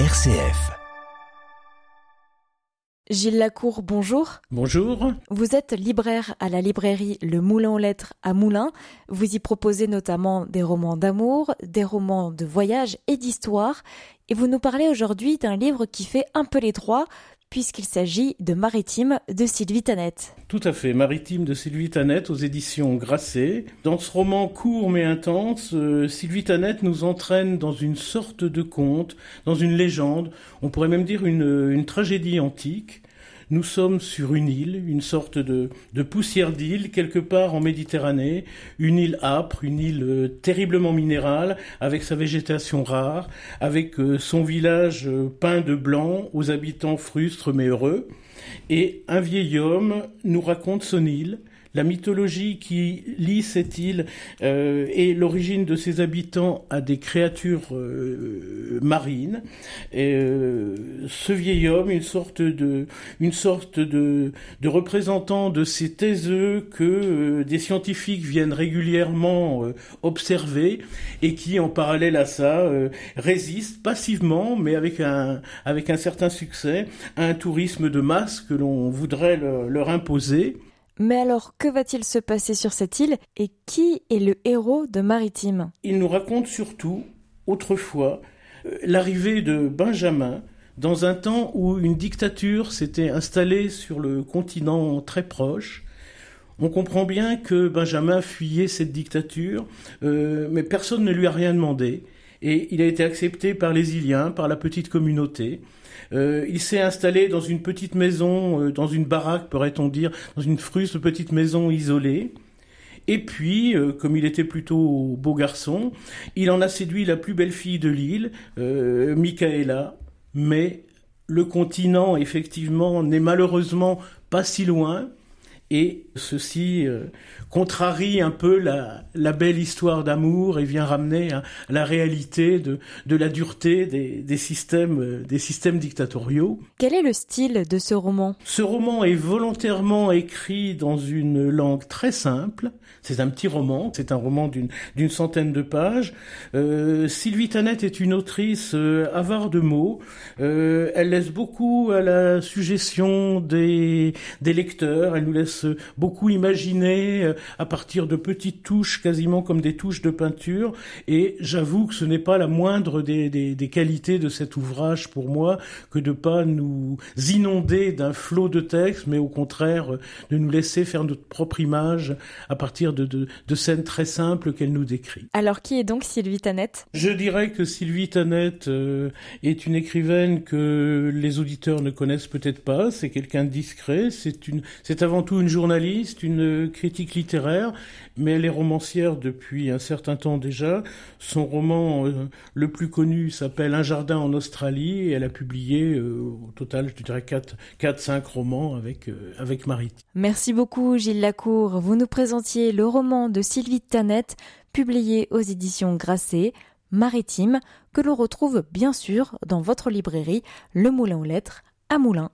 RCF. Gilles Lacour, bonjour. Bonjour. Vous êtes libraire à la librairie Le Moulin aux Lettres à Moulins. Vous y proposez notamment des romans d'amour, des romans de voyage et d'histoire. Et vous nous parlez aujourd'hui d'un livre qui fait un peu les trois, puisqu'il s'agit de Maritime de Sylvie Tanette. Tout à fait, Maritime de Sylvie Tanette aux éditions Grasset. Dans ce roman court mais intense, euh, Sylvie Tanette nous entraîne dans une sorte de conte, dans une légende, on pourrait même dire une, une tragédie antique, nous sommes sur une île, une sorte de, poussière d'île, quelque part en Méditerranée, une île âpre, une île euh, terriblement minérale, avec sa végétation rare, avec euh, son village euh, peint de blanc, aux habitants frustres mais heureux. Et un vieil homme nous raconte son île, la mythologie qui lie cette île euh, et l'origine de ses habitants à des créatures euh, marines. Et, euh, ce vieil homme, une sorte de, représentant de ces taiseux que euh, des scientifiques viennent régulièrement observer et qui, en parallèle à ça, résiste passivement, mais avec un certain succès, à un tourisme de masse que l'on voudrait leur imposer. Mais alors, que va-t-il se passer sur cette île et qui est le héros de Maritime? Il nous raconte surtout, autrefois, euh, l'arrivée de Benjamin dans un temps où une dictature s'était installée sur le continent très proche. On comprend bien que Benjamin fuyait cette dictature, euh, mais personne ne lui a rien demandé et il a été accepté par les Iliens, par la petite communauté. Euh, il s'est installé dans une petite maison, euh, dans une baraque, pourrait-on dire, dans une fruste petite maison isolée. Et puis, euh, comme il était plutôt beau garçon, il en a séduit la plus belle fille de l'île, Michaela. Mais le continent, effectivement, n'est malheureusement pas si loin et ceci euh, contrarie un peu la, la belle histoire d'amour et vient ramener à la réalité de, de la dureté des, des, systèmes, euh, des systèmes dictatoriaux. Quel est le style de ce roman? Ce roman est volontairement écrit dans une langue très simple. C'est un petit roman, c'est un roman d'une centaine de pages. Euh, Sylvie Tanette est une autrice avare de mots. Elle laisse beaucoup à la suggestion des, des lecteurs. Elle nous laisse beaucoup imaginer euh, à partir de petites touches, quasiment comme des touches de peinture. Et j'avoue que ce n'est pas la moindre des, des, des, qualités de cet ouvrage pour moi que de pas nous inonder d'un flot de texte, mais au contraire de nous laisser faire notre propre image à partir de, de, de scènes très simples qu'elle nous décrit. Alors qui est donc Sylvie Tanette? Je dirais que Sylvie Tanette euh, est une écrivaine que les auditeurs ne connaissent peut-être pas. C'est quelqu'un de discret. C'est une, c'est avant tout une journaliste, une critique littéraire, mais elle est romancière depuis un certain temps déjà. Son roman euh, le plus connu s'appelle Un jardin en Australie et elle a publié euh, au total, je dirais, 4-5 romans avec, euh, avec Marie. Merci beaucoup Gilles Lacour. Vous nous présentiez le roman de Sylvie Tanette, publié aux éditions Grasset, Maritime, que l'on retrouve bien sûr dans votre librairie Le Moulin aux Lettres à Moulins.